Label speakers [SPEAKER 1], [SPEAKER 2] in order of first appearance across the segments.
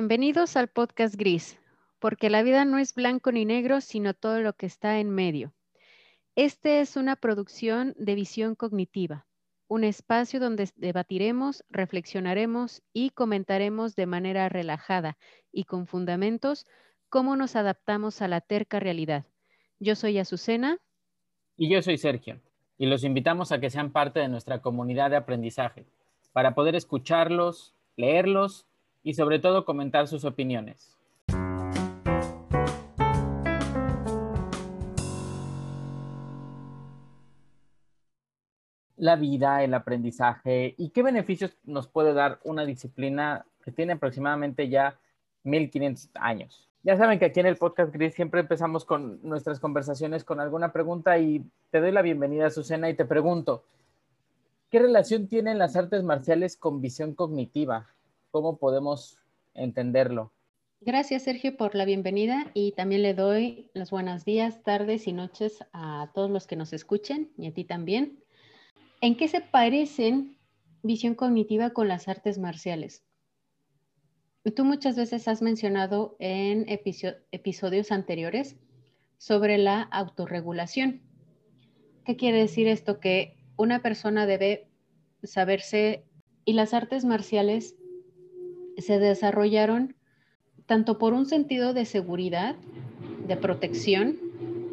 [SPEAKER 1] Bienvenidos al podcast Gris, porque la vida no es blanco ni negro, sino todo lo que está en medio. Este es una producción de visión cognitiva, un espacio donde debatiremos, reflexionaremos y comentaremos de manera relajada y con fundamentos cómo nos adaptamos a la terca realidad. Yo soy Azucena.
[SPEAKER 2] Y yo soy Sergio. Y los invitamos a que sean parte de nuestra comunidad de aprendizaje, para poder escucharlos, leerlos y sobre todo comentar sus opiniones. La vida, el aprendizaje y qué beneficios nos puede dar una disciplina que tiene aproximadamente ya 1500 años. Ya saben que aquí en el podcast Gris siempre empezamos con nuestras conversaciones con alguna pregunta y te doy la bienvenida, Susana, y te pregunto, ¿qué relación tienen las artes marciales con visión cognitiva? ¿Cómo podemos entenderlo?
[SPEAKER 1] Gracias, Sergio, por la bienvenida y también le doy los buenos días, tardes y noches a todos los que nos escuchen y a ti también. ¿En qué se parecen visión cognitiva con las artes marciales? Tú muchas veces has mencionado en episodios anteriores sobre la autorregulación. ¿Qué quiere decir esto? Que una persona debe saberse y las artes marciales se desarrollaron tanto por un sentido de seguridad, de protección,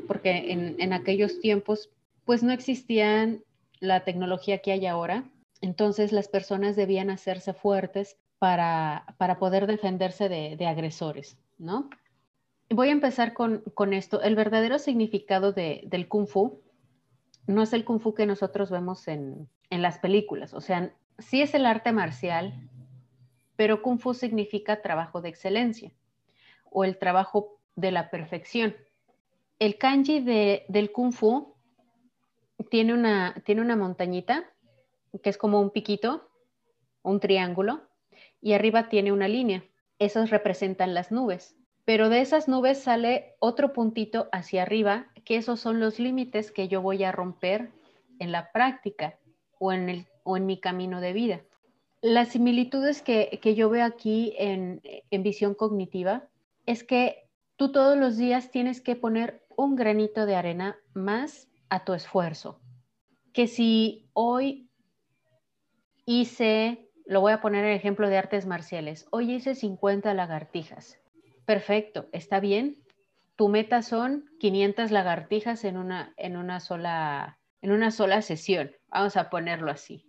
[SPEAKER 1] porque en, aquellos tiempos pues no existían la tecnología que hay ahora, entonces las personas debían hacerse fuertes para, poder defenderse de, agresores, ¿no? Voy a empezar con, esto. El verdadero significado del kung fu no es el kung fu que nosotros vemos en, en las películas, o sea, sí es el arte marcial, pero Kung Fu significa trabajo de excelencia o el trabajo de la perfección. El kanji del Kung Fu tiene una, tiene una montañita que es como un piquito, un triángulo, y arriba tiene una línea. Esos representan las nubes. Pero de esas nubes sale otro puntito hacia arriba, que esos son los límites que yo voy a romper en la práctica o en, el, o en mi camino de vida. Las similitudes que, yo veo aquí en, visión cognitiva es que tú todos los días tienes que poner un granito de arena más a tu esfuerzo. Que si hoy hice, lo voy a poner en ejemplo de artes marciales, hoy hice 50 lagartijas. Perfecto, está bien. Tu meta son 500 lagartijas en una, en una, sola, en una sola sesión. Vamos a ponerlo así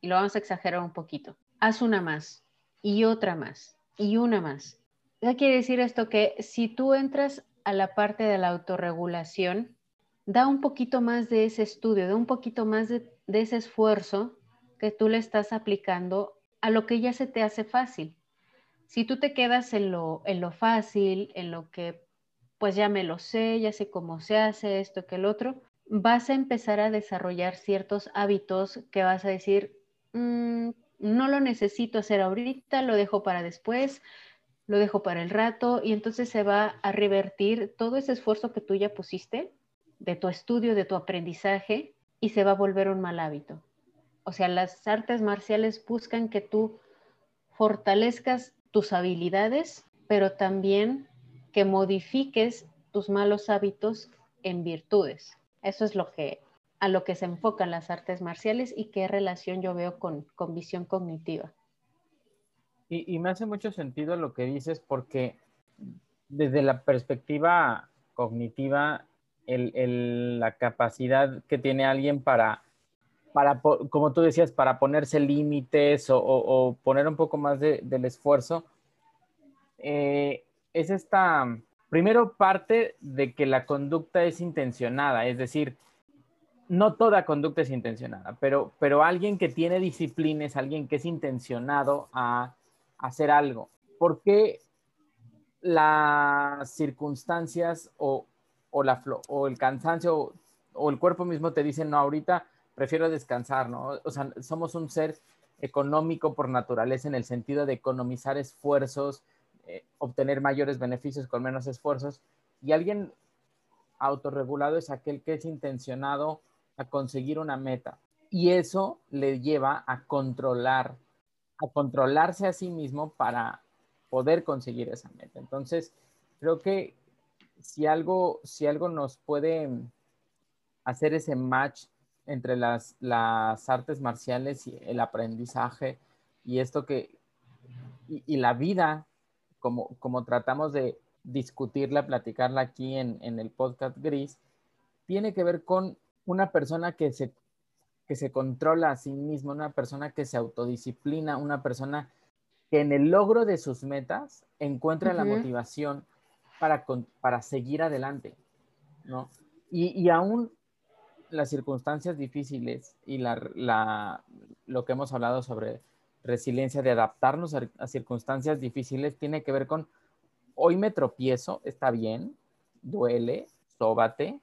[SPEAKER 1] y lo vamos a exagerar un poquito. Haz una más y otra más y una más. ¿Qué quiere decir esto? Que si tú entras a la parte de la autorregulación, da un poquito más de ese estudio, da un poquito más de, ese esfuerzo que tú le estás aplicando a lo que ya se te hace fácil. Si tú te quedas en lo, en lo fácil, en lo que pues ya me lo sé, ya sé cómo se hace esto, que el otro, vas a empezar a desarrollar ciertos hábitos que vas a decir, Mm, no lo necesito hacer ahorita, lo dejo para después, lo dejo para el rato y entonces se va a revertir todo ese esfuerzo que tú ya pusiste de tu estudio, de tu aprendizaje y se va a volver un mal hábito. O sea, las artes marciales buscan que tú fortalezcas tus habilidades, pero también que modifiques tus malos hábitos en virtudes. Eso es lo que a lo que se enfocan las artes marciales y qué relación yo veo con, visión cognitiva.
[SPEAKER 2] Y, me hace mucho sentido lo que dices porque desde la perspectiva cognitiva, la capacidad que tiene alguien para, para, como tú decías, para ponerse límites o, poner un poco más del esfuerzo, eh, es esta, primero parte de que la conducta es intencionada, es decir, no toda conducta es intencionada, pero, pero alguien que tiene disciplina es alguien que es intencionado a, hacer algo. ¿Por qué las circunstancias o, la, o el cansancio o, el cuerpo mismo te dicen, no, ahorita prefiero descansar, ¿no? O sea, somos un ser económico por naturaleza en el sentido de economizar esfuerzos, eh, obtener mayores beneficios con menos esfuerzos. Y alguien autorregulado es aquel que es intencionado a conseguir una meta. Y eso le lleva a controlar, a controlarse a sí mismo para poder conseguir esa meta. Entonces, creo que si algo, si algo nos puede hacer ese match entre las, las artes marciales y el aprendizaje y esto que, y, la vida, como, como tratamos de discutirla, platicarla aquí en, en, el podcast gris, tiene que ver con una persona que se, que se controla a sí misma, una persona que se autodisciplina, una persona que en el logro de sus metas encuentra la motivación para, para seguir adelante, ¿no? Y, y aún las circunstancias difíciles y la, lo que hemos hablado sobre resiliencia de adaptarnos a, circunstancias difíciles tiene que ver con hoy me tropiezo, está bien, duele, sóbate,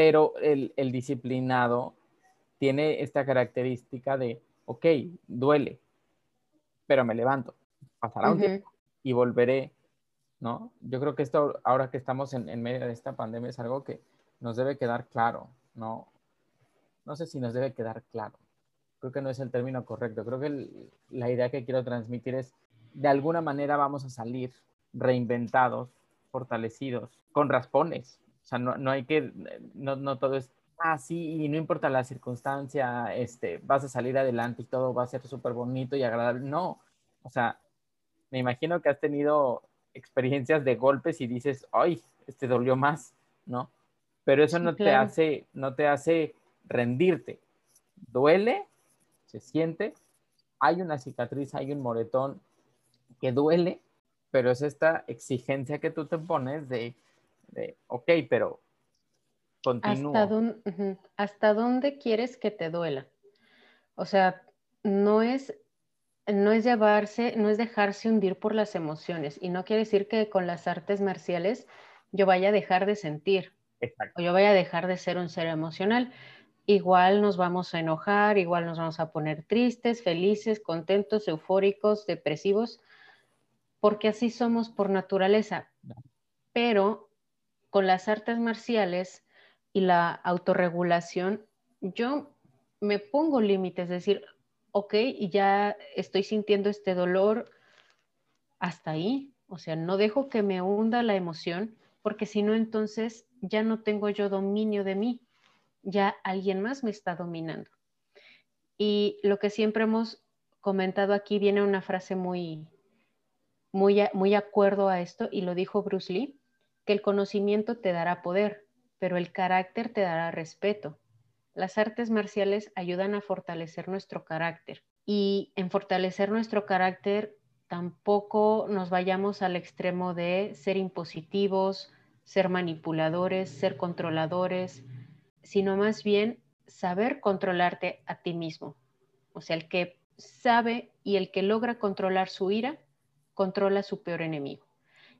[SPEAKER 2] pero el, el disciplinado tiene esta característica de, ok, duele, pero me levanto, pasará un tiempo y volveré, ¿no? Yo creo que esto, ahora que estamos en, en, medio de esta pandemia, es algo que nos debe quedar claro, ¿no? No sé si nos debe quedar claro. Creo que no es el término correcto. Creo que la idea que quiero transmitir es, de alguna manera vamos a salir reinventados, fortalecidos, con raspones. O sea, no, no hay que, no, no todo es ah, sí, y no importa la circunstancia, este, vas a salir adelante y todo va a ser súper bonito y agradable. No, o sea, me imagino que has tenido experiencias de golpes y dices, ay, este dolió más, ¿no? Pero eso no te hace, no te hace rendirte. Duele, se siente, hay una cicatriz, hay un moretón que duele, pero es esta exigencia que tú te pones de, de ok, pero
[SPEAKER 1] ¿Hasta dónde, ¿Hasta dónde quieres que te duela? O sea, no es, no es llevarse, no es dejarse hundir por las emociones. Y no quiere decir que con las artes marciales yo vaya a dejar de sentir. O yo vaya a dejar de ser un ser emocional. Igual nos vamos a enojar, igual nos vamos a poner tristes, felices, contentos, eufóricos, depresivos, porque así somos por naturaleza. Pero con las artes marciales y la autorregulación, yo me pongo límites, es decir, ok, y ya estoy sintiendo este dolor hasta ahí, o sea, no dejo que me hunda la emoción, porque si no, entonces ya no tengo yo dominio de mí, ya alguien más me está dominando. Y lo que siempre hemos comentado aquí viene una frase muy, muy, muy acuerdo a esto, y lo dijo Bruce Lee, que el conocimiento te dará poder, pero el carácter te dará respeto. Las artes marciales ayudan a fortalecer nuestro carácter y en fortalecer nuestro carácter tampoco nos vayamos al extremo de ser impositivos, ser manipuladores, ser controladores, sino más bien saber controlarte a ti mismo. O sea, el que sabe y el que logra controlar su ira, controla su peor enemigo.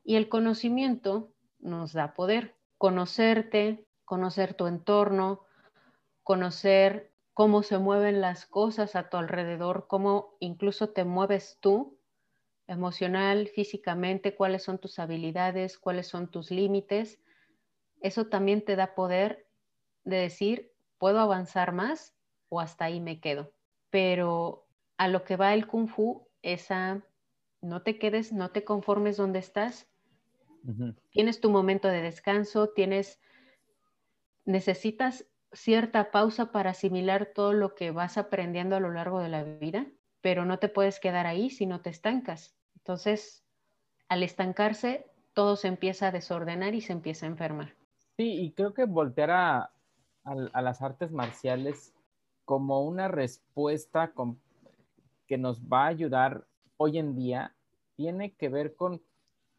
[SPEAKER 1] Y el conocimiento nos da poder conocerte, conocer tu entorno, conocer cómo se mueven las cosas a tu alrededor, cómo incluso te mueves tú emocional, físicamente, cuáles son tus habilidades, cuáles son tus límites. Eso también te da poder de decir, puedo avanzar más o hasta ahí me quedo. Pero a lo que va el kung fu es a no te quedes, no te conformes donde estás, Tienes tu momento de descanso, tienes, necesitas cierta pausa para asimilar todo lo que vas aprendiendo a lo largo de la vida, pero no te puedes quedar ahí si no te estancas. Entonces, al estancarse, todo se empieza a desordenar y se empieza a enfermar.
[SPEAKER 2] Sí, y creo que voltear a, las artes marciales como una respuesta que nos va a ayudar hoy en día tiene que ver con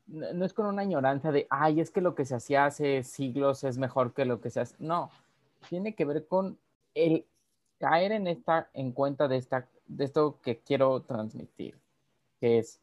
[SPEAKER 2] no es con una añoranza de, ay, es que lo que se hacía hace siglos es mejor que lo que se hace. No, tiene que ver con el caer en esta, en cuenta de esta, de esto que quiero transmitir, que es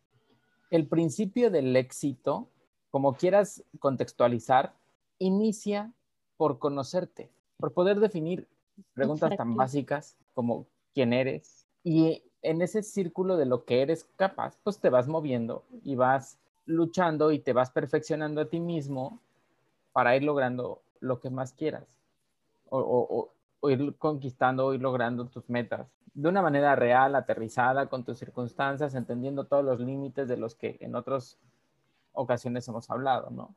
[SPEAKER 2] el principio del éxito, como quieras contextualizar, inicia por conocerte, por poder definir preguntas tan básicas como quién eres y en ese círculo de lo que eres capaz, pues te vas moviendo y vas luchando y te vas perfeccionando a ti mismo para ir logrando lo que más quieras. O, ir conquistando o ir logrando tus metas de una manera real, aterrizada, con tus circunstancias, entendiendo todos los límites de los que en otras ocasiones hemos hablado, ¿no?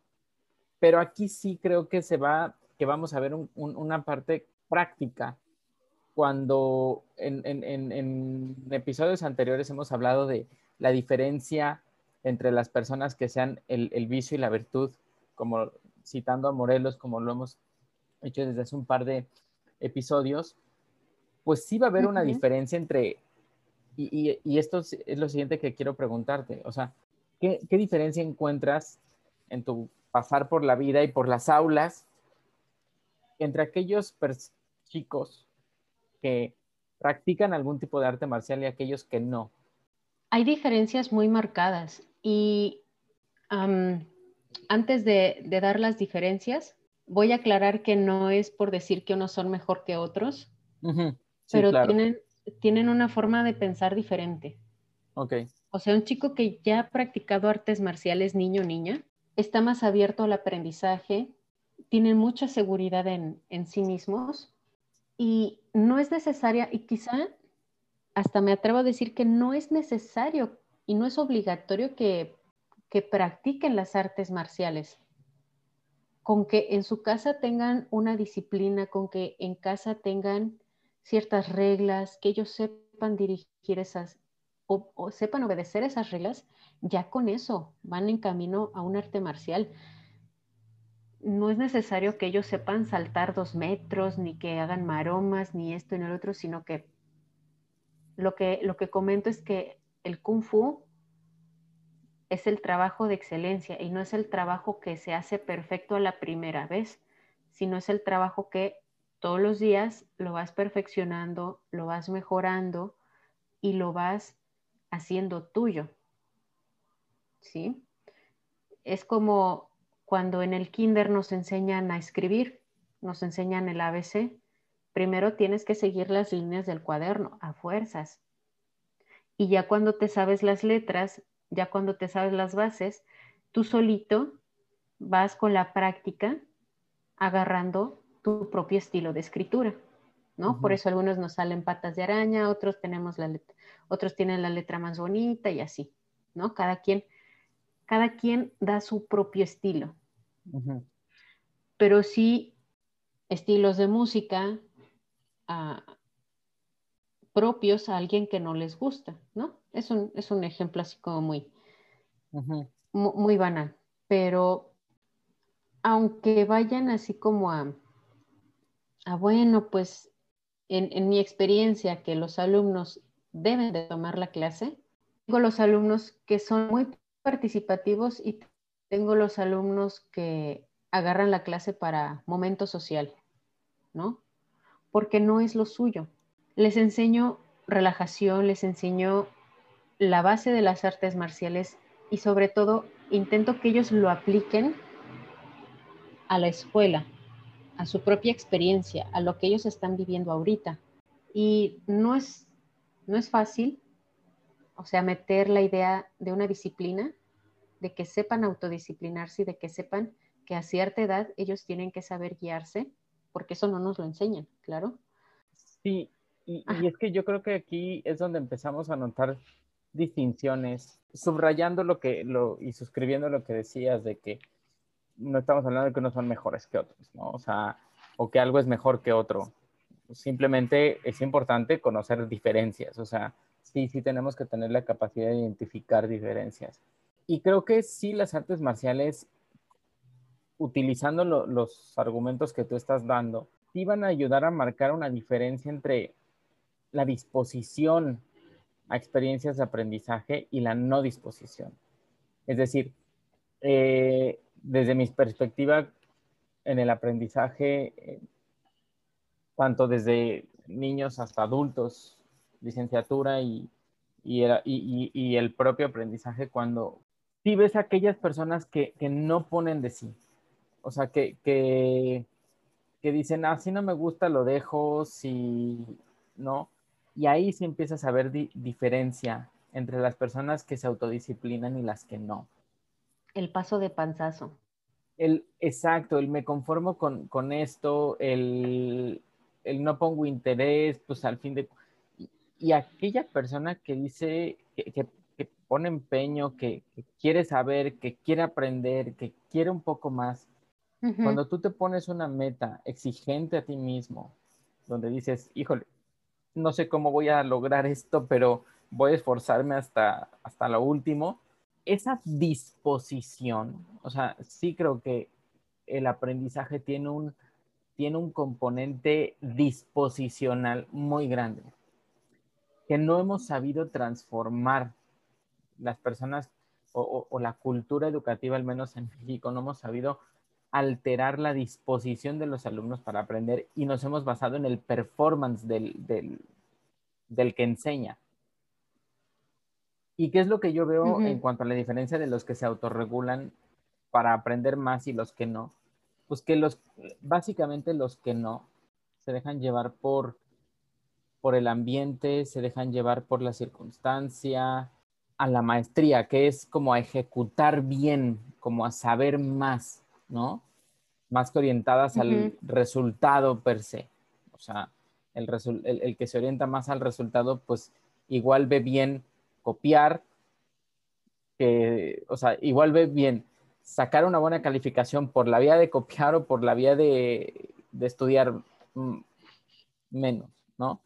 [SPEAKER 2] Pero aquí sí creo que se va, que vamos a ver una parte práctica. Cuando en, en episodios anteriores hemos hablado de la diferencia entre las personas que sean el, el, vicio y la virtud, como citando a Morelos, como lo hemos hecho desde hace un par de episodios, pues sí va a haber una diferencia entre, y, y, esto es lo siguiente que quiero preguntarte, o sea, ¿qué, ¿qué, diferencia encuentras en tu pasar por la vida y por las aulas entre aquellos chicos que practican algún tipo de arte marcial y aquellos que no?
[SPEAKER 1] Hay diferencias muy marcadas y antes de, dar las diferencias, voy a aclarar que no es por decir que unos son mejor que otros, pero tienen, tienen una forma de pensar diferente.
[SPEAKER 2] Ok.
[SPEAKER 1] O sea, un chico que ya ha practicado artes marciales niño o niña, está más abierto al aprendizaje, tiene mucha seguridad en, en sí mismos y no es necesaria, y quizá hasta me atrevo a decir que no es necesario y no es obligatorio que que practiquen las artes marciales, con que en su casa tengan una disciplina, con que en casa tengan ciertas reglas, que ellos sepan dirigir esas o, sepan obedecer esas reglas, ya con eso van en camino a un arte marcial. No es necesario que ellos sepan saltar dos metros, ni que hagan maromas, ni esto ni el otro, sino que lo que, lo que comento es que el kung fu es el trabajo de excelencia y no es el trabajo que se hace perfecto a la primera vez, sino es el trabajo que todos los días lo vas perfeccionando, lo vas mejorando y lo vas haciendo tuyo. ¿Sí? Es como cuando en el kinder nos enseñan a escribir, nos enseñan el ABC. Primero tienes que seguir las líneas del cuaderno a fuerzas. Y ya cuando te sabes las letras, ya cuando te sabes las bases, tú solito vas con la práctica agarrando tu propio estilo de escritura, ¿no? Por eso algunos nos salen patas de araña, otros tenemos la letra, otros tienen la letra más bonita y así, ¿no? Cada quien, cada quien da su propio estilo. Pero sí estilos de música ah, propios a alguien que no les gusta, ¿no? Es un, es un ejemplo así como muy, muy, banal, pero aunque vayan así como a, a bueno, pues en, en, mi experiencia que los alumnos deben de tomar la clase, tengo los alumnos que son muy participativos y tengo los alumnos que agarran la clase para momento social, ¿no? Porque no es lo suyo. Les enseño relajación, les enseño la base de las artes marciales y sobre todo intento que ellos lo apliquen a la escuela, a su propia experiencia, a lo que ellos están viviendo ahorita. Y no es, no es fácil, o sea, meter la idea de una disciplina, de que sepan autodisciplinarse y de que sepan que a cierta edad ellos tienen que saber guiarse, porque eso no nos lo enseñan, claro.
[SPEAKER 2] Sí, y, y es que yo creo que aquí es donde empezamos a notar distinciones, subrayando lo que, lo, y suscribiendo lo que decías de que no estamos hablando de que unos son mejores que otros, ¿no? O sea, o que algo es mejor que otro. Simplemente es importante conocer diferencias, o sea, sí, sí tenemos que tener la capacidad de identificar diferencias. Y creo que sí las artes marciales, utilizando los argumentos que tú estás dando, sí van a ayudar a marcar una diferencia entre la disposición a experiencias de aprendizaje y la no disposición. Es decir, eh, desde mi perspectiva en el aprendizaje, eh, tanto desde niños hasta adultos, licenciatura y, el propio aprendizaje, cuando si ves a aquellas personas que, no ponen de sí, o sea, que, que, que dicen, ah, si no me gusta, lo dejo, si no, y ahí sí empiezas a ver diferencia entre las personas que se autodisciplinan y las que no.
[SPEAKER 1] El paso de panzazo.
[SPEAKER 2] El, exacto, el me conformo con, esto, el el no pongo interés, pues al fin de... Y, aquella persona que dice, que, pone empeño, que, quiere saber, que quiere aprender, que quiere un poco más, cuando tú te pones una meta exigente a ti mismo, donde dices, híjole, no sé cómo voy a lograr esto, pero voy a esforzarme hasta, hasta lo último, esa disposición, o sea, sí creo que el aprendizaje tiene un, tiene un componente disposicional muy grande, que no hemos sabido transformar. Las personas o, o, la cultura educativa, al menos en México, no hemos sabido alterar la disposición de los alumnos para aprender y nos hemos basado en el performance del, del, del que enseña. ¿Y qué es lo que yo veo en cuanto a la diferencia de los que se autorregulan para aprender más y los que no? Pues que los, básicamente los que no, se dejan llevar por, por el ambiente, se dejan llevar por la circunstancia, a la maestría, que es como a ejecutar bien, como a saber más, ¿no? Más que orientadas al resultado per se. O sea, el, el que se orienta más al resultado, pues igual ve bien copiar, que, o sea, igual ve bien sacar una buena calificación por la vía de copiar o por la vía de, estudiar mm, menos, ¿no?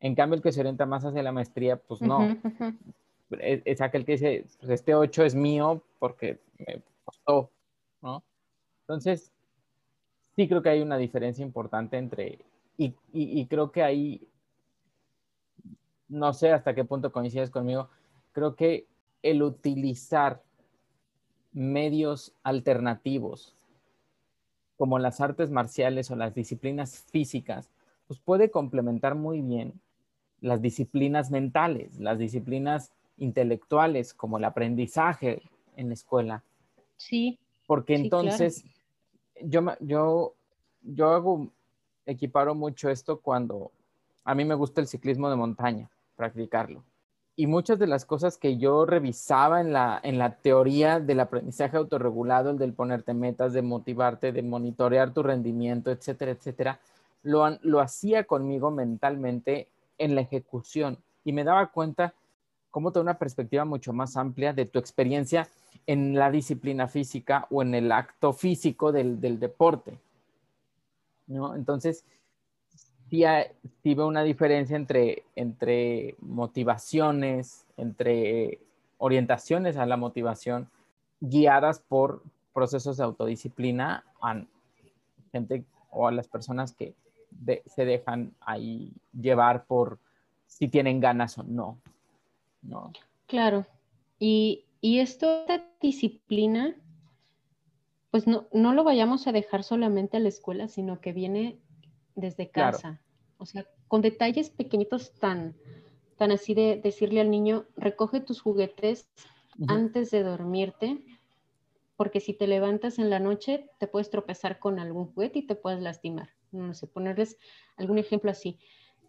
[SPEAKER 2] En cambio, el que se orienta más hacia la maestría, pues no. es, aquel que dice, pues este 8 es mío porque me costó, ¿no? Entonces, sí creo que hay una diferencia importante entre, y, y creo que hay no sé hasta qué punto coincides conmigo, creo que el utilizar medios alternativos como las artes marciales o las disciplinas físicas, pues puede complementar muy bien las disciplinas mentales, las disciplinas intelectuales, como el aprendizaje en la escuela.
[SPEAKER 1] Sí.
[SPEAKER 2] Porque entonces yo, yo, yo hago, equiparo mucho esto cuando a mí me gusta el ciclismo de montaña practicarlo. Y muchas de las cosas que yo revisaba en la, en la teoría del aprendizaje autorregulado, el del ponerte metas, de motivarte, de monitorear tu rendimiento, etcétera, etcétera, lo, lo hacía conmigo mentalmente en la ejecución y me daba cuenta cómo te una perspectiva mucho más amplia de tu experiencia en la disciplina física o en el acto físico del, deporte. ¿no? Entonces, sí, veo una diferencia entre, entre motivaciones, entre orientaciones a la motivación guiadas por procesos de autodisciplina a gente o a las personas que se dejan ahí llevar por si tienen ganas o no. ¿No?
[SPEAKER 1] Claro. Y, y esto, esta disciplina, pues no, no lo vayamos a dejar solamente a la escuela, sino que viene desde casa. O sea, con detalles pequeñitos tan, tan así de decirle al niño, recoge tus juguetes antes de dormirte, porque si te levantas en la noche te puedes tropezar con algún juguete y te puedes lastimar. No sé, ponerles algún ejemplo así,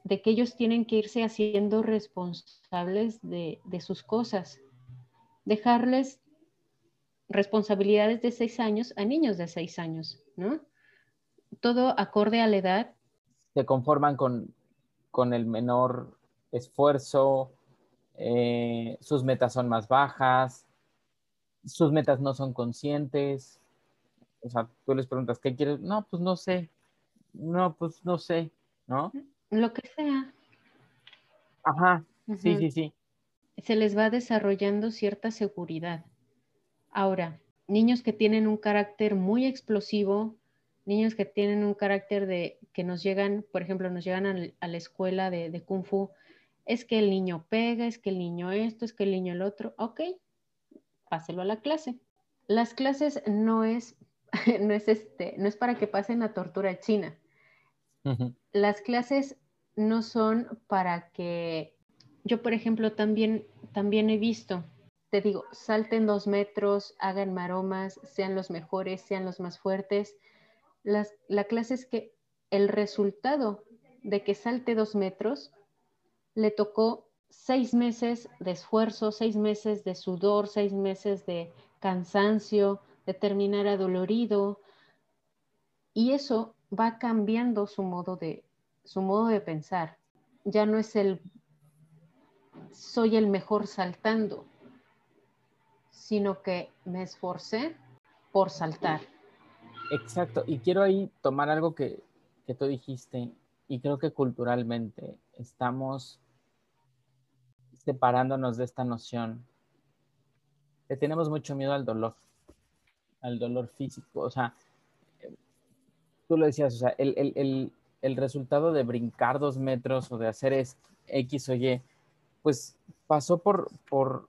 [SPEAKER 1] de que ellos tienen que irse haciendo responsables de, de sus cosas. Dejarles responsabilidades de seis años a niños de seis años, ¿no? Todo acorde a la edad
[SPEAKER 2] se conforman con, el menor esfuerzo, eh, sus metas son más bajas, sus metas no son conscientes. O sea, tú les preguntas, ¿qué quieres? No, pues no sé. No, pues no sé, ¿no?
[SPEAKER 1] Lo que sea.
[SPEAKER 2] Ajá, sí, sí, sí.
[SPEAKER 1] Se les va desarrollando cierta seguridad. Ahora, niños que tienen un carácter muy explosivo, niños que tienen un carácter de que nos llegan, por ejemplo, nos llegan a, la escuela de, Kung Fu, es que el niño pega, es que el niño esto, es que el niño el otro, ok, páselo a la clase. Las clases no es, no es, este, no es para que pasen a tortura china. Las clases no son para que, yo por ejemplo también, también he visto, te digo, salten dos metros, hagan maromas, sean los mejores, sean los más fuertes, la clase es que el resultado de que salte dos metros le tocó seis meses de esfuerzo, seis meses de sudor, seis meses de cansancio, de terminar adolorido. Y eso va cambiando su modo de, su modo de pensar. Ya no es el soy el mejor saltando, sino que me esforcé por saltar.
[SPEAKER 2] Exacto, y quiero ahí tomar algo que, que tú dijiste, y creo que culturalmente estamos separándonos de esta noción. Le tenemos mucho miedo al dolor, al dolor físico. O sea, tú lo decías, o sea, el, resultado de brincar dos metros o de hacer X o Y, pues pasó por, por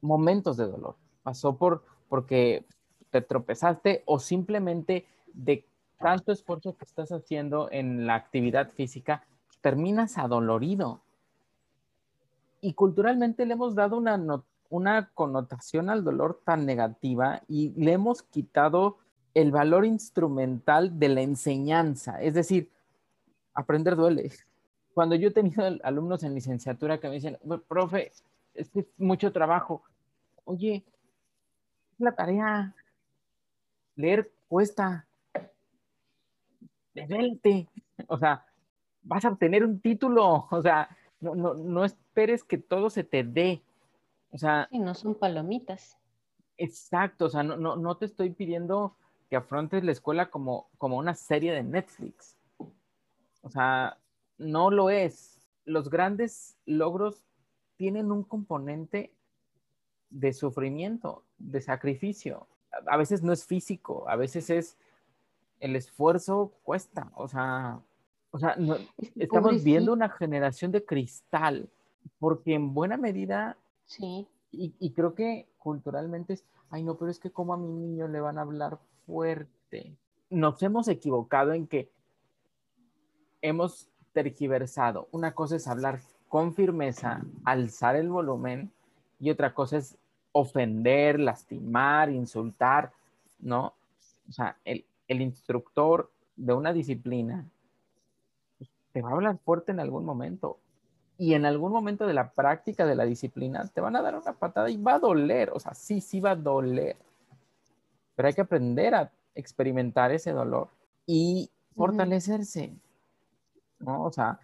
[SPEAKER 2] momentos de dolor, pasó por porque te tropezaste o simplemente de tanto esfuerzo que estás haciendo en la actividad física, terminas adolorido. Y culturalmente le hemos dado una, una connotación al dolor tan negativa y le hemos quitado el valor instrumental de la enseñanza. Es decir, aprender duele. Cuando yo he tenido alumnos en licenciatura que me dicen, profe, es mucho trabajo. Oye, la tarea. Leer cuesta. Debelte. O sea, vas a obtener un título. O sea, no, no, no esperes que todo se te dé. O sea.
[SPEAKER 1] Sí, no son palomitas.
[SPEAKER 2] Exacto. O sea, no, no, no te estoy pidiendo que afrontes la escuela como, como una serie de Netflix. O sea, no lo es. Los grandes logros tienen un componente de sufrimiento, de sacrificio. A veces no es físico, a veces es el esfuerzo cuesta. O sea, o sea estamos viendo una generación de cristal, porque en buena medida,
[SPEAKER 1] sí.
[SPEAKER 2] y, y creo que culturalmente es, ay no, pero es que como a mi niño le van a hablar fuerte. Nos hemos equivocado en que hemos tergiversado. Una cosa es hablar con firmeza, alzar el volumen, y otra cosa es ofender, lastimar, insultar, ¿no? O sea, el, instructor de una disciplina pues, te va a hablar fuerte en algún momento. Y en algún momento de la práctica de la disciplina te van a dar una patada y va a doler. O sea, sí, sí va a doler pero hay que aprender a experimentar ese dolor y fortalecerse, ¿no? O sea,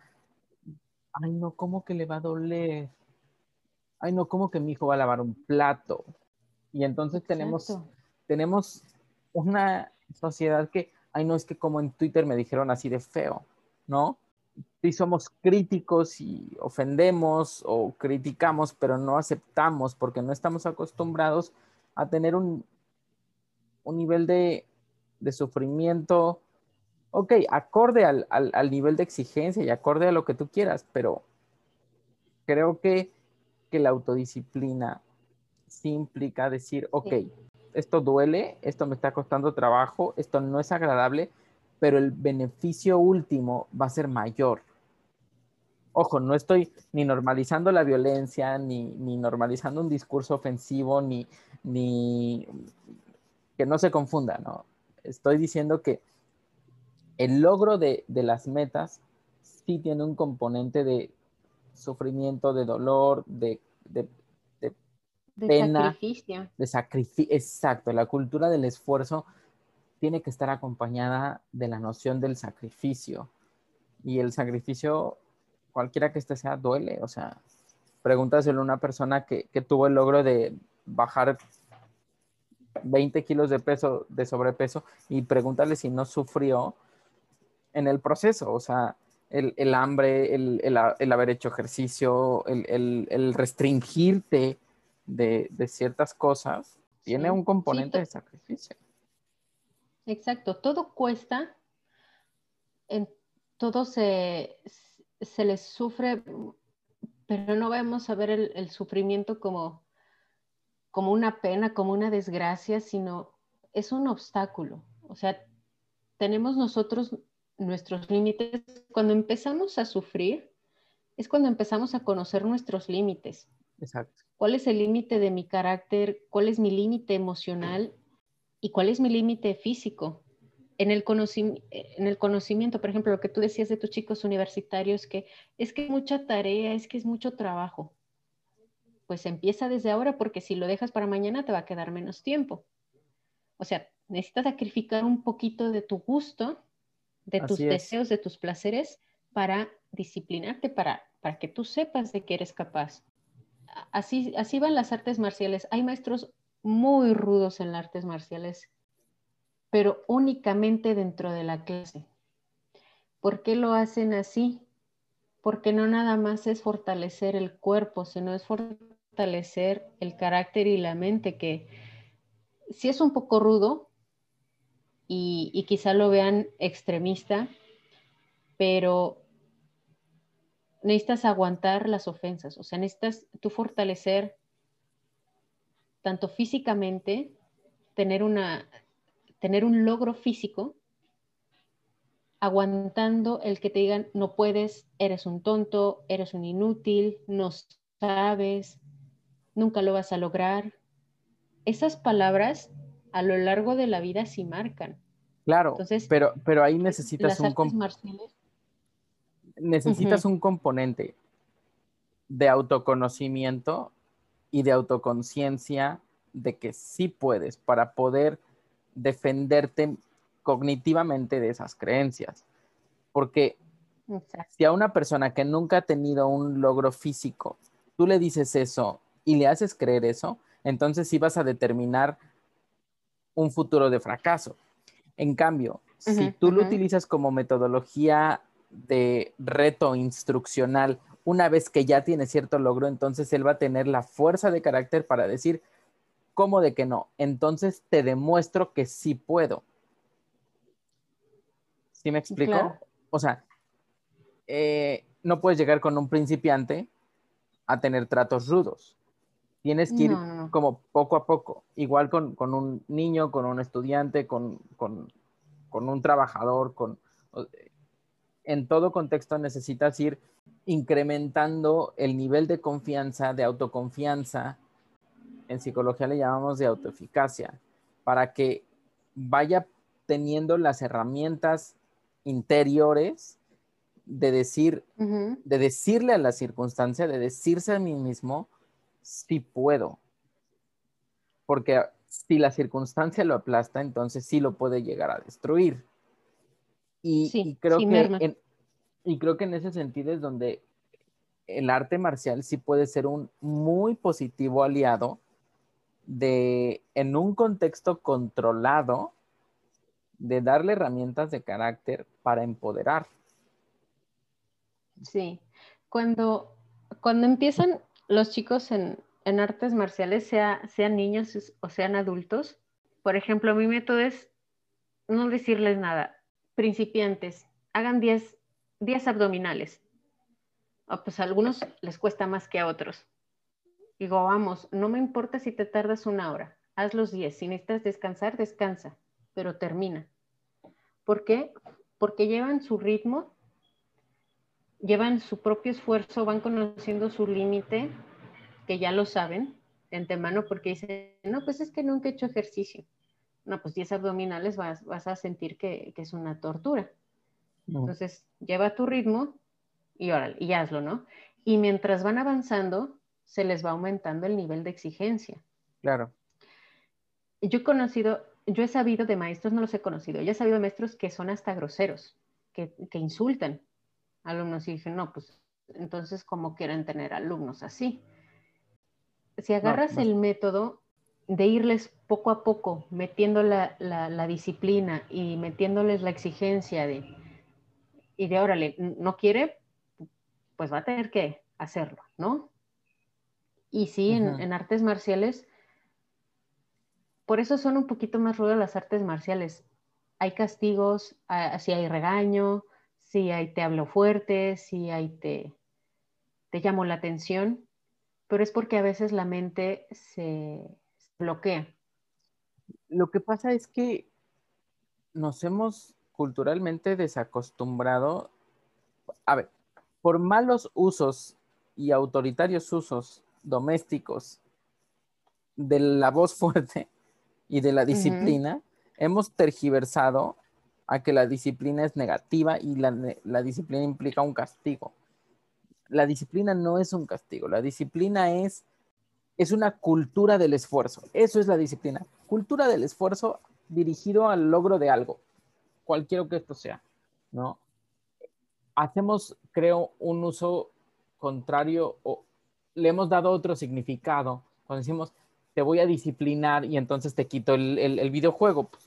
[SPEAKER 2] ay, no, ¿cómo que le va a doler? Ay, no, ¿cómo que mi hijo va a lavar un plato? Y entonces tenemos, tenemos una sociedad que, ay, no, es que como en Twitter me dijeron así de feo, ¿no? Sí somos críticos y ofendemos o criticamos, pero no aceptamos porque no estamos acostumbrados a tener un, un nivel de, sufrimiento, ok, acorde al, nivel de exigencia y acorde a lo que tú quieras, pero creo que, la autodisciplina sí implica decir, ok, esto duele, esto me está costando trabajo, esto no es agradable, pero el beneficio último va a ser mayor. Ojo, no estoy ni normalizando la violencia, ni, ni normalizando un discurso ofensivo, ni, ni que no se confunda, ¿no? Estoy diciendo que el logro de, las metas sí tiene un componente de sufrimiento, de dolor, de, de, de,
[SPEAKER 1] sacrificio.
[SPEAKER 2] De sacrificio, exacto. La cultura del esfuerzo tiene que estar acompañada de la noción del sacrificio. Y el sacrificio, cualquiera que este sea, duele. O sea, pregúntaselo a una persona que, que tuvo el logro de bajar 20 kilos de peso, de sobrepeso, y pregúntale si no sufrió en el proceso, o sea, el, hambre, el, haber hecho ejercicio, el, restringirte de, ciertas cosas, tiene un componente de sacrificio.
[SPEAKER 1] Exacto, todo cuesta, en, todo se, se les sufre, pero no vamos a ver el sufrimiento como como una pena, como una desgracia, sino es un obstáculo. O sea, tenemos nosotros nuestros límites. Cuando empezamos a sufrir, es cuando empezamos a conocer nuestros límites.
[SPEAKER 2] Exacto.
[SPEAKER 1] ¿Cuál es el límite de mi carácter? ¿Cuál es mi límite emocional? ¿Y cuál es mi límite físico? En el, en el conocimiento, por ejemplo, lo que tú decías de tus chicos universitarios, que es que es mucha tarea, es que es mucho trabajo pues empieza desde ahora porque si lo dejas para mañana te va a quedar menos tiempo. O sea, necesitas sacrificar un poquito de tu gusto, de tus deseos, de tus placeres, para disciplinarte, para, para que tú sepas de que eres capaz. Así, así van las artes marciales. Hay maestros muy rudos en las artes marciales, pero únicamente dentro de la clase. ¿Por qué lo hacen así? Porque no nada más es fortalecer el cuerpo, sino es fortalecer el carácter y la mente, que si es un poco rudo y, y quizá lo vean extremista, pero necesitas aguantar las ofensas, o sea, necesitas tú fortalecer tanto físicamente, tener, una, tener un logro físico, aguantando el que te digan, no puedes, eres un tonto, eres un inútil, no sabes, nunca lo vas a lograr. Esas palabras a lo largo de la vida sí marcan.
[SPEAKER 2] Claro, Entonces, pero, pero ahí necesitas un necesitas un componente de autoconocimiento y de autoconciencia de que sí puedes para poder defenderte cognitivamente de esas creencias. Porque si a una persona que nunca ha tenido un logro físico, tú le dices eso y le haces creer eso, entonces sí vas a determinar un futuro de fracaso. En cambio, si tú lo utilizas como metodología de reto instruccional, una vez que ya tiene cierto logro, entonces él va a tener la fuerza de carácter para decir, ¿cómo de que no? Entonces te demuestro que sí puedo. ¿Sí me explico? O sea, eh, no puedes llegar con un principiante a tener tratos rudos. Tienes que ir como poco a poco, igual con, un niño, con un estudiante, con, con un trabajador, con en todo contexto necesitas ir incrementando el nivel de confianza, de autoconfianza. En psicología le llamamos de autoeficacia, para que vaya teniendo las herramientas interiores de decir, de decirle a la circunstancia, de decirse a mí mismo, sí puedo. Porque si la circunstancia lo aplasta, entonces sí lo puede llegar a destruir. Y, creo que en, y creo que en ese sentido es donde el arte marcial sí puede ser un muy positivo aliado de, en un contexto controlado, de darle herramientas de carácter para empoderar.
[SPEAKER 1] Sí, cuando, cuando empiezan los chicos en, artes marciales, sea, sean niños o sean adultos, por ejemplo, mi método es no decirles nada, principiantes, hagan 10 abdominales. Ah, pues a algunos les cuesta más que a otros. Digo, vamos, no me importa si te tardas una hora, haz los 10. Si necesitas descansar, descansa, pero termina. ¿Por qué? Porque llevan su ritmo, llevan su propio esfuerzo, van conociendo su límite, que ya lo saben de antemano, porque dicen, no, pues es que nunca he hecho ejercicio no, pues 10 abdominales vas, vas a sentir que, es una tortura. Entonces, lleva tu ritmo y órale, y hazlo, ¿no? Y mientras van avanzando, se les va aumentando el nivel de exigencia.
[SPEAKER 2] Claro.
[SPEAKER 1] Yo he conocido, yo he sabido de maestros, no los he conocido, yo he sabido de maestros que son hasta groseros, que, que insultan alumnos y dicen, no, pues entonces, ¿cómo quieren tener alumnos así? Si agarras el método, de irles poco a poco metiendo la, disciplina y metiéndoles la exigencia de, y de órale, no quiere, pues va a tener que hacerlo, ¿no? Y sí, en, artes marciales, por eso son un poquito más rudas las artes marciales. Hay castigos, si hay regaño, si hay te hablo fuerte, si hay te, te llamo la atención, pero es porque a veces la mente se, bloquea.
[SPEAKER 2] Lo que pasa es que nos hemos culturalmente desacostumbrado, a ver, por malos usos y autoritarios usos domésticos de la voz fuerte y de la disciplina, hemos tergiversado a que la disciplina es negativa y la, la, disciplina implica un castigo. La disciplina no es un castigo, la disciplina es es una cultura del esfuerzo. Eso es la disciplina. Cultura del esfuerzo dirigido al logro de algo, cualquiera que esto sea, ¿no? hacemos, creo, un uso contrario o le hemos dado otro significado. Cuando decimos, te voy a disciplinar y entonces te quito el, videojuego. Pues,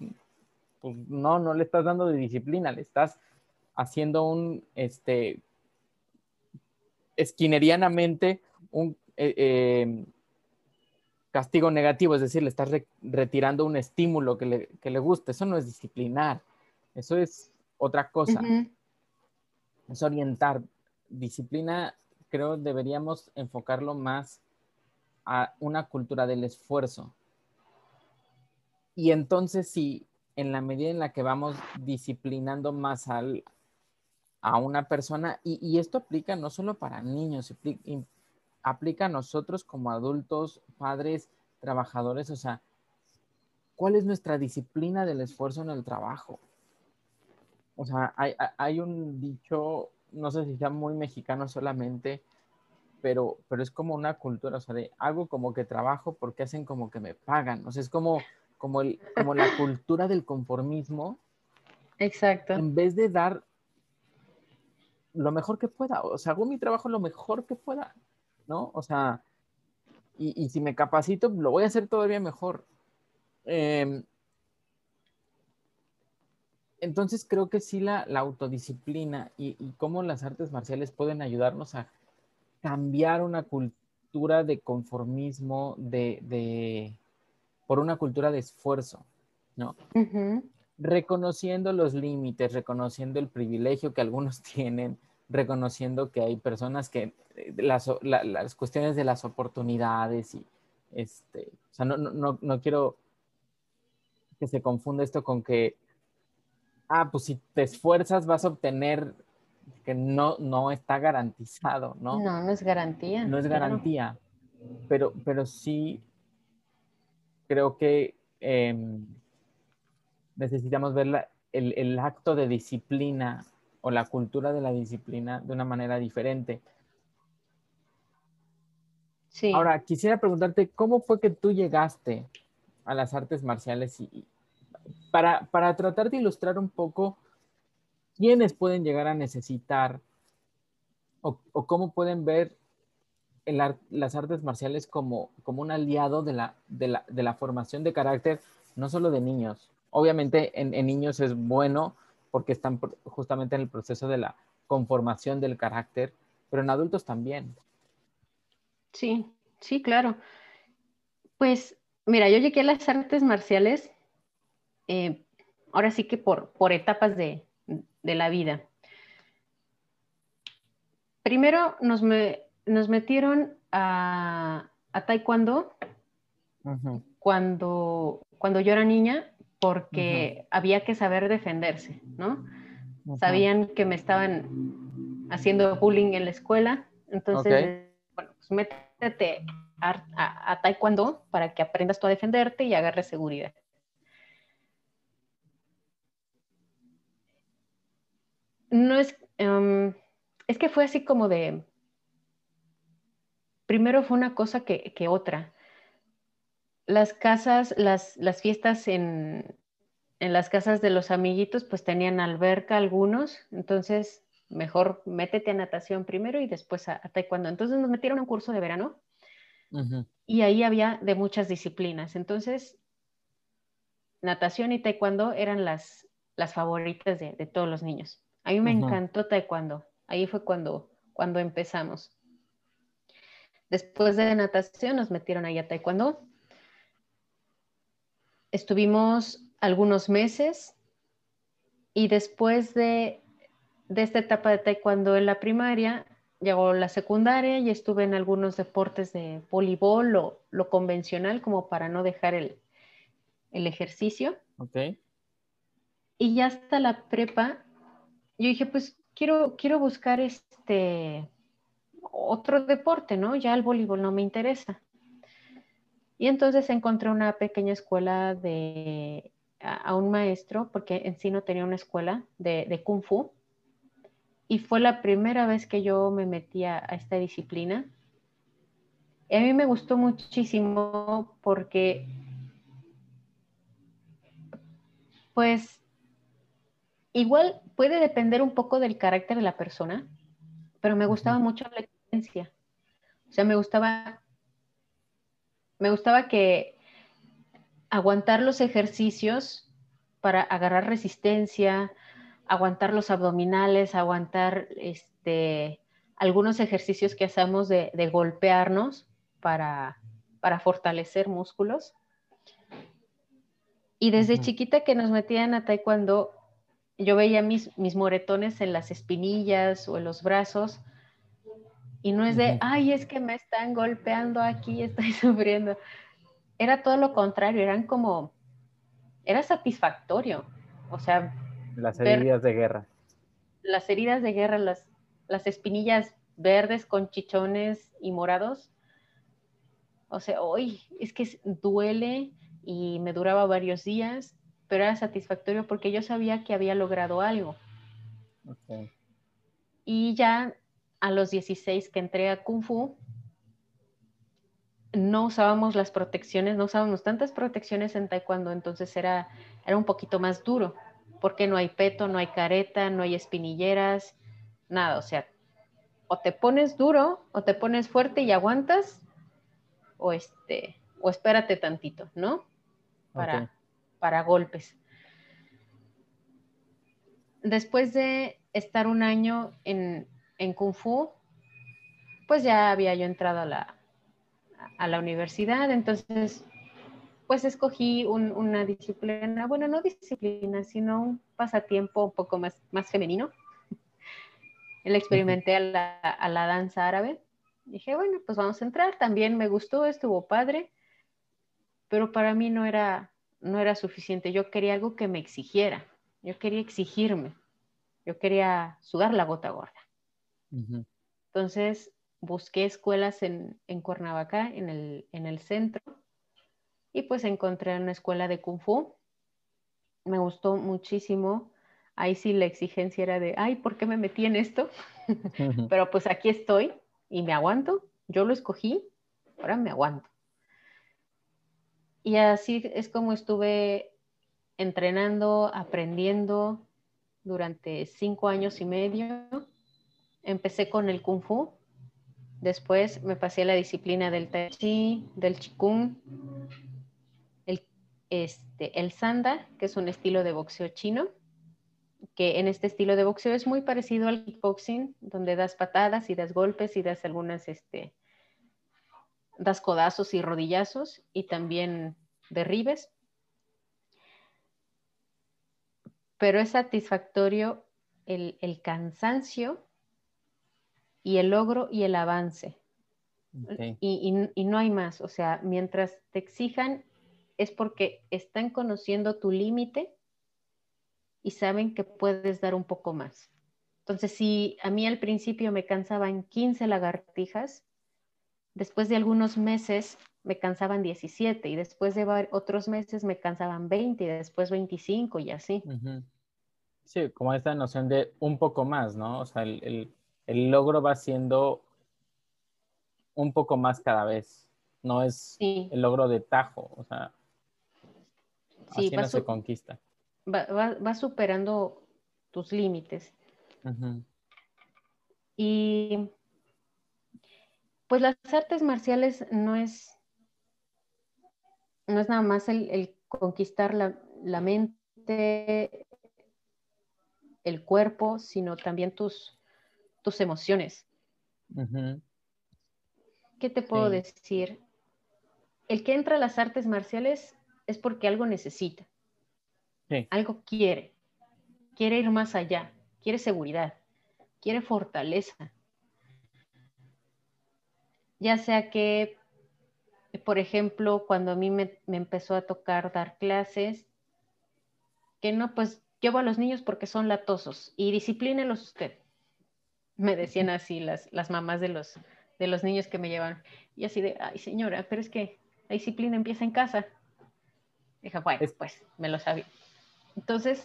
[SPEAKER 2] pues, no, no le estás dando de disciplina, le estás haciendo un, este, esquinerianamente un eh, em, castigo negativo, es decir, le estás retirando un estímulo que le, que le guste. Eso no es disciplinar, eso es otra cosa. Es orientar. Disciplina, creo, deberíamos enfocarlo más a una cultura del esfuerzo. Y entonces, si en la medida en la que vamos disciplinando más al, a una persona, y, esto aplica no solo para niños, aplica, a nosotros como adultos, padres, trabajadores, o sea, ¿cuál es nuestra disciplina del esfuerzo en el trabajo? O sea, hay, hay un dicho, no sé si sea muy mexicano solamente, pero, pero es como una cultura, o sea, de hago como que trabajo porque hacen como que me pagan, o sea, es como, como, el, como la cultura del conformismo.
[SPEAKER 1] Exacto.
[SPEAKER 2] En vez de dar lo mejor que pueda, o sea, hago mi trabajo lo mejor que pueda, ¿no? O sea, y, y si me capacito, lo voy a hacer todavía mejor. Em, entonces creo que sí la, la autodisciplina y, y, cómo las artes marciales pueden ayudarnos a cambiar una cultura de conformismo, de, por una cultura de esfuerzo, ¿no? Reconociendo los límites, reconociendo el privilegio que algunos tienen, reconociendo que hay personas que eh, las, las cuestiones de las oportunidades y este, o sea, no, no, no quiero que se confunda esto con que, ah, pues si te esfuerzas vas a obtener que no, no está garantizado, ¿no?
[SPEAKER 1] No, no es garantía.
[SPEAKER 2] No es garantía, pero, pero sí creo que em, necesitamos ver el, el, acto de disciplina o la cultura de la disciplina de una manera diferente. Sí. Ahora, quisiera preguntarte, ¿cómo fue que tú llegaste a las artes marciales? Y, para, para tratar de ilustrar un poco quiénes pueden llegar a necesitar o, cómo pueden ver las artes marciales como, como un aliado de la, de, la, formación de carácter, no solo de niños. Obviamente en, niños es bueno porque están justamente en el proceso de la conformación del carácter, pero en adultos también.
[SPEAKER 1] Sí, sí, claro. Pues mira, yo llegué a las artes marciales eh, ahora sí que por, por etapas de, de la vida. Primero nos, nos metieron a, taekwondo cuando, cuando yo era niña porque había que saber defenderse, ¿no? Sabían que me estaban haciendo bullying en la escuela, entonces, bueno, pues métete a, a, taekwondo para que aprendas tú a defenderte y agarres seguridad. no es, em, es que fue así como de, primero fue una cosa que, otra. Las casas, las, las fiestas en, en, las casas de los amiguitos, pues tenían alberca algunos, entonces mejor métete a natación primero y después a, taekwondo. Entonces nos metieron a un curso de verano y ahí había de muchas disciplinas. Entonces, natación y taekwondo eran las, las favoritas de, de todos los niños. A mí me encantó taekwondo. Ahí fue cuando, cuando empezamos. Después de natación nos metieron ahí a taekwondo. Estuvimos algunos meses y después de, esta etapa de taekwondo en la primaria, llegó la secundaria y estuve en algunos deportes de voleibol, lo, lo convencional, como para no dejar el, el ejercicio.
[SPEAKER 2] Ok.
[SPEAKER 1] Y ya hasta la prepa yo dije, pues quiero, quiero buscar este otro deporte, ¿no? Ya el voleibol no me interesa. Y entonces encontré una pequeña escuela de, a, un maestro, porque en sí no tenía una escuela de, de, kung fu. Y fue la primera vez que yo me metí a, a esta disciplina. Y a mí me gustó muchísimo porque, pues, igual puede depender un poco del carácter de la persona, pero me gustaba mucho la O sea, me gustaba, me gustaba que aguantar los ejercicios para agarrar resistencia, aguantar los abdominales, aguantar este, algunos ejercicios que hacemos de, golpearnos para, para, fortalecer músculos. Y desde chiquita que nos metían a taekwondo, yo veía mis, mis moretones en las espinillas o en los brazos. Y no es de, ay, es que me están golpeando aquí, estoy sufriendo. Era todo lo contrario, eran como, era satisfactorio. O sea,
[SPEAKER 2] las heridas de guerra.
[SPEAKER 1] Las heridas de guerra, las, las espinillas verdes con chichones y morados. O sea, hoy es que duele y me duraba varios días, pero era satisfactorio porque yo sabía que había logrado algo. Y ya a los 16 que entré a Kung Fu, no usábamos las protecciones, no usábamos tantas protecciones en Taekwondo, entonces era, era un poquito más duro porque no hay peto, no hay careta, no hay espinilleras, nada, o sea, o te pones duro o te pones fuerte y aguantas o este o espérate tantito, ¿no? Para, para golpes. Después de estar un año en, en Kung Fu, pues ya había yo entrado a la, a la universidad, entonces pues escogí una disciplina, bueno, no disciplina, sino un pasatiempo un poco más, más femenino. Le experimenté a la, a la danza árabe. Dije, bueno, pues vamos a entrar. También me gustó, estuvo padre, pero para mí no era, no era suficiente. Yo quería algo que me exigiera. Yo quería exigirme. Yo quería sudar la gota gorda. Entonces busqué escuelas en, en Cuernavaca, en el, en el centro y pues encontré una escuela de kung fu. Me gustó muchísimo. Ahí sí la exigencia era de, ay, ¿por qué me metí en esto? Pero pues aquí estoy y me aguanto. Yo lo escogí, ahora me aguanto. Y así es como estuve entrenando, aprendiendo durante cinco años y medio. Empecé con el kung fu, después me pasé a la disciplina del tai chi, del qigong, este, el sanda, que es un estilo de boxeo chino, que en este estilo de boxeo es muy parecido al kickboxing, donde das patadas y das golpes y das algunas, este, das codazos y rodillazos y también derribes. Pero es satisfactorio el, cansancio y el logro y el avance. y, no hay más, o sea, mientras te exijan es porque están conociendo tu límite y saben que puedes dar un poco más. Entonces, si a mí al principio me cansaban 15 lagartijas, después de algunos meses me cansaban 17 y después de otros meses me cansaban 20 y después 25 y así.
[SPEAKER 2] Sí, como esta noción de un poco más, ¿no? O sea, el, logro va siendo un poco más cada vez, no es el logro de tajo, o sea, Sí, Así no se conquista.
[SPEAKER 1] Va, superando tus límites. Y pues las artes marciales no es, no es nada más el, conquistar la, mente, el cuerpo, sino también tus, tus emociones. ¿Qué te puedo decir? El que entra a las artes marciales es porque algo necesita, algo quiere, quiere ir más allá, quiere seguridad, quiere fortaleza. Ya sea que, por ejemplo, cuando a mí me, empezó a tocar dar clases, que no, pues llevo a los niños porque son latosos y disciplínelos usted. Me decían así las, las mamás de los, de los niños que me llevan. Y así de, ay señora, pero es que la disciplina empieza en casa. Dije, bueno, pues me lo sabía. Entonces,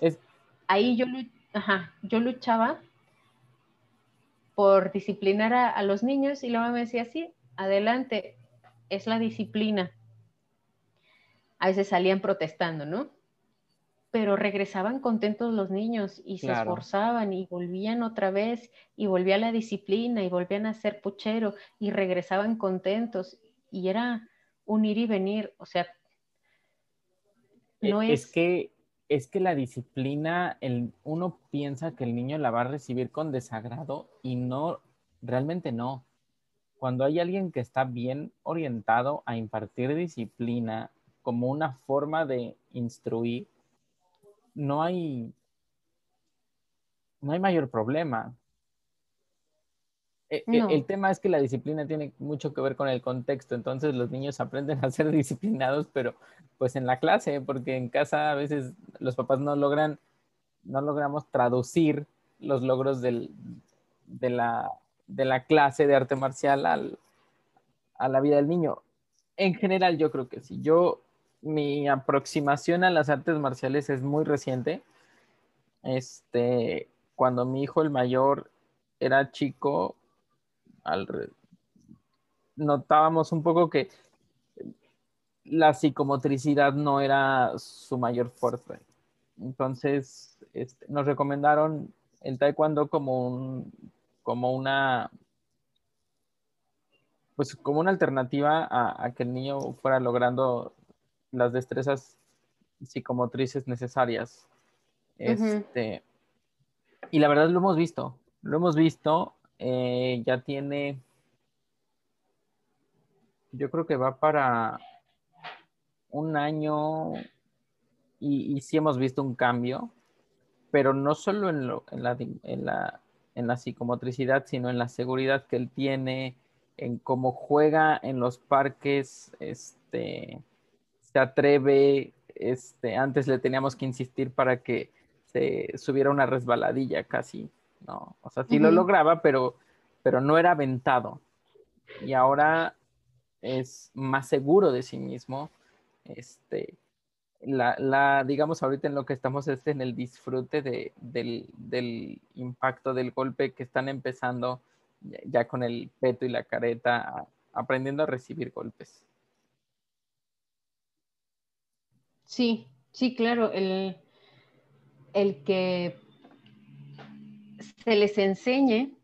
[SPEAKER 1] ahí yo, yo luchaba por disciplinar a, los niños y luego me decía, sí, adelante, es la disciplina. A veces salían protestando, ¿no? Pero regresaban contentos los niños y se esforzaban y volvían otra vez y volvía la disciplina y volvían a ser puchero y regresaban contentos y era un ir y venir, o sea,
[SPEAKER 2] no e, es... que es que la disciplina, el, uno piensa que el niño la va a recibir con desagrado y no, realmente no. Cuando hay alguien que está bien orientado a impartir disciplina como una forma de instruir, no hay, no hay mayor problema. E, e, el tema es que la disciplina tiene mucho que ver con el contexto, entonces los niños aprenden a ser disciplinados, pero pues en la clase, porque en casa a veces los papás no logran, no logramos traducir los logros de, la, de la clase de arte marcial a la vida del niño. En general yo creo que sí. Yo, mi aproximación a las artes marciales es muy reciente. Este, cuando mi hijo el mayor era chico, notábamos un poco que la psicomotricidad no era su mayor fuerte. Entonces, este, nos recomendaron el taekwondo como un, como una, pues como una alternativa a, que el niño fuera logrando las destrezas psicomotrices necesarias. Este, y la verdad lo hemos visto, lo hemos visto eh, ya tiene, yo creo que va para un año y, sí hemos visto un cambio, pero no solo en, lo, en, la, en, la, en la psicomotricidad, sino en la seguridad que él tiene, en cómo juega en los parques, este, se atreve, este, antes le teníamos que insistir para que se subiera una resbaladilla casi ¿no? O sea, sí lo lograba, pero, pero no era aventado. Y ahora es más seguro de sí mismo. Este, la, digamos, ahorita en lo que estamos es en el disfrute de, del, impacto del golpe que están empezando ya con el peto y la careta, aprendiendo a recibir golpes.
[SPEAKER 1] Sí, sí, claro, el, el que se les enseñe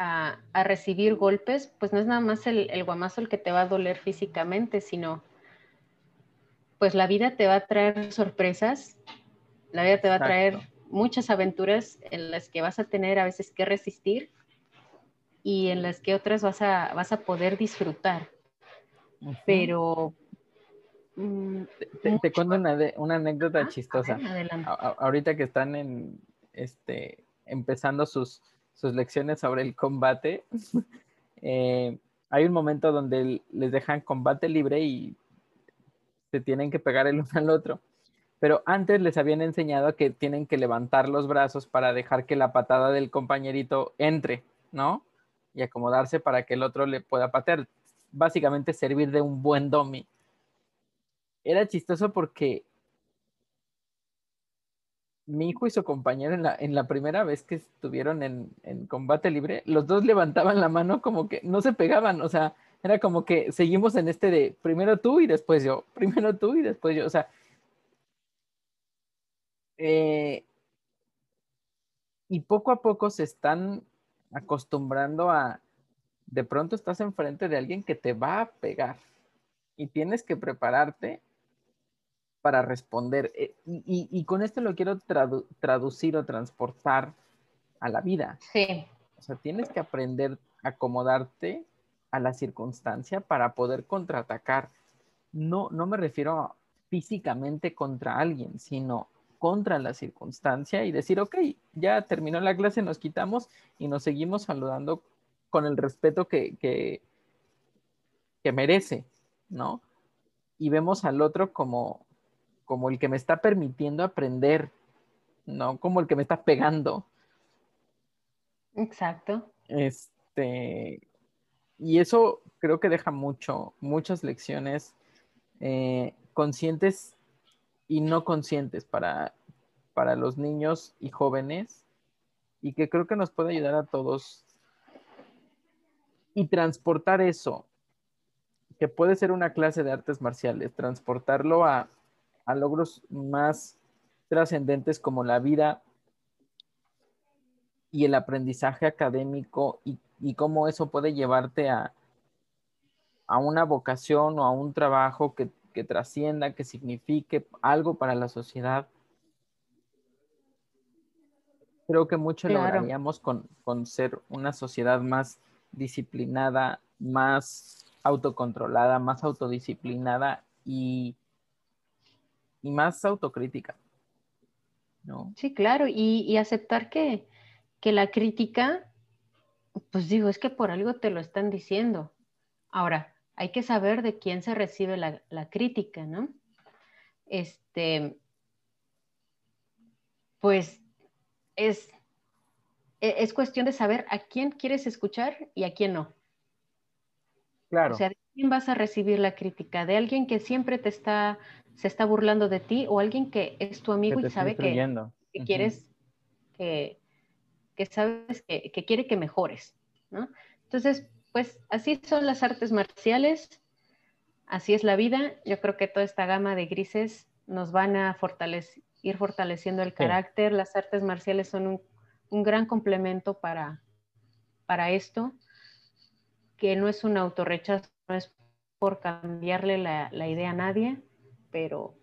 [SPEAKER 1] a, recibir golpes, pues no es nada más el, el, guamazo el que te va a doler físicamente, sino pues la vida te va a traer sorpresas, la vida te va a traer muchas aventuras en las que vas a tener a veces que resistir y en las que otras vas a, vas a poder disfrutar. Pero...
[SPEAKER 2] Mm, te, cuento una, una anécdota chistosa. ahorita que están en, este, empezando sus, sus lecciones sobre el combate, eh, hay un momento donde les dejan combate libre y se tienen que pegar el uno al otro. Pero antes les habían enseñado que tienen que levantar los brazos para dejar que la patada del compañerito entre, ¿no? Y acomodarse para que el otro le pueda patear. Básicamente servir de un buen domi. Era chistoso porque mi hijo y su compañero en la, en la primera vez que estuvieron en, combate libre, los dos levantaban la mano como que no se pegaban, o sea, era como que seguimos en este de primero tú y después yo, primero tú y después yo, o sea, eh, y poco a poco se están acostumbrando a, de pronto estás enfrente de alguien que te va a pegar y tienes que prepararte para responder. Eh, y, con esto lo quiero traducir o transportar a la vida.
[SPEAKER 1] Sí.
[SPEAKER 2] O sea, tienes que aprender a acomodarte a la circunstancia para poder contraatacar. No, no me refiero físicamente contra alguien, sino contra la circunstancia y decir, ok, ya terminó la clase, nos quitamos y nos seguimos saludando con el respeto que, que, que merece, ¿no? Y vemos al otro como, como el que me está permitiendo aprender, no como el que me está pegando.
[SPEAKER 1] Exacto.
[SPEAKER 2] Este, y eso creo que deja mucho, muchas lecciones eh, conscientes y no conscientes para, para los niños y jóvenes y que creo que nos puede ayudar a todos y transportar eso, que puede ser una clase de artes marciales, transportarlo a, a logros más trascendentes como la vida y el aprendizaje académico y, cómo eso puede llevarte a, a, una vocación o a un trabajo que, trascienda, que signifique algo para la sociedad. Creo que mucho lograríamos con, con ser una sociedad más disciplinada, más autocontrolada, más autodisciplinada y, y más autocrítica. ¿no?
[SPEAKER 1] Sí, claro, y, aceptar que, la crítica, pues digo, es que por algo te lo están diciendo. Ahora, hay que saber de quién se recibe la, la crítica, ¿no? Este, pues es, e, es cuestión de saber a quién quieres escuchar y a quién no.
[SPEAKER 2] Claro.
[SPEAKER 1] O sea, ¿de quién vas a recibir la crítica? ¿De alguien que siempre te está, se está burlando de ti o alguien que es tu amigo y sabe que, que quieres, que, que sabes que, que, quiere que mejores, ¿no? Entonces, pues así son las artes marciales, así es la vida. Yo creo que toda esta gama de grises nos van a fortalecer, ir fortaleciendo el carácter. Las artes marciales son un, un gran complemento para, para esto que no es un autorrechazo, no es por cambiarle la, idea a nadie, pero...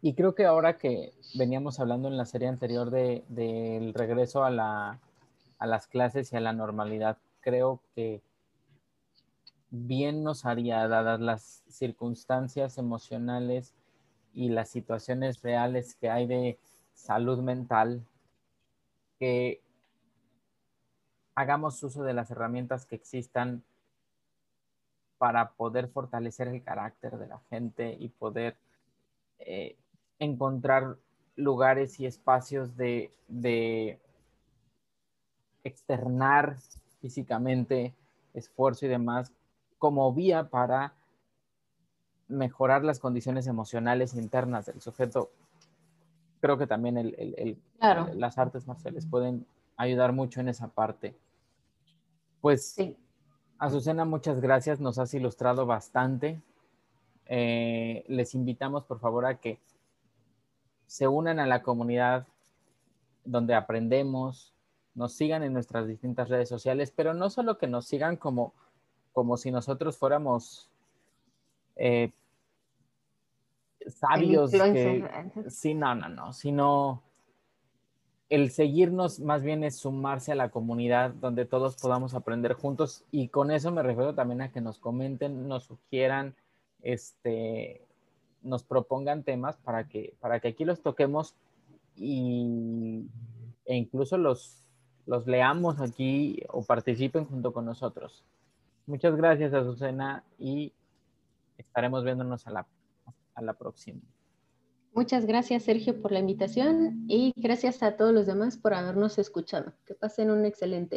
[SPEAKER 2] Y creo que ahora que veníamos hablando en la serie anterior del de, regreso a, la, a las clases y a la normalidad, creo que bien nos haría, dadas las circunstancias emocionales y las situaciones reales que hay de salud mental, que hagamos uso de las herramientas que existan para poder fortalecer el carácter de la gente y poder eh, encontrar lugares y espacios de, de, externar físicamente esfuerzo y demás como vía para mejorar las condiciones emocionales internas del sujeto. Creo que también el, las artes marciales pueden ayudar mucho en esa parte. Pues, sí. Azucena, muchas gracias, nos has ilustrado bastante. Eh, les invitamos, por favor, a que se unan a la comunidad donde aprendemos, nos sigan en nuestras distintas redes sociales, pero no solo que nos sigan como, como si nosotros fuéramos eh, sabios. sí, no, no, no, sino el seguirnos más bien es sumarse a la comunidad donde todos podamos aprender juntos y con eso me refiero también a que nos comenten, nos sugieran, este, nos propongan temas para que, para que aquí los toquemos y, e incluso los, los leamos aquí o participen junto con nosotros. Muchas gracias, Azucena, y estaremos viéndonos a la, a la próxima.
[SPEAKER 1] Muchas gracias, Sergio, por la invitación y gracias a todos los demás por habernos escuchado. Que pasen un excelente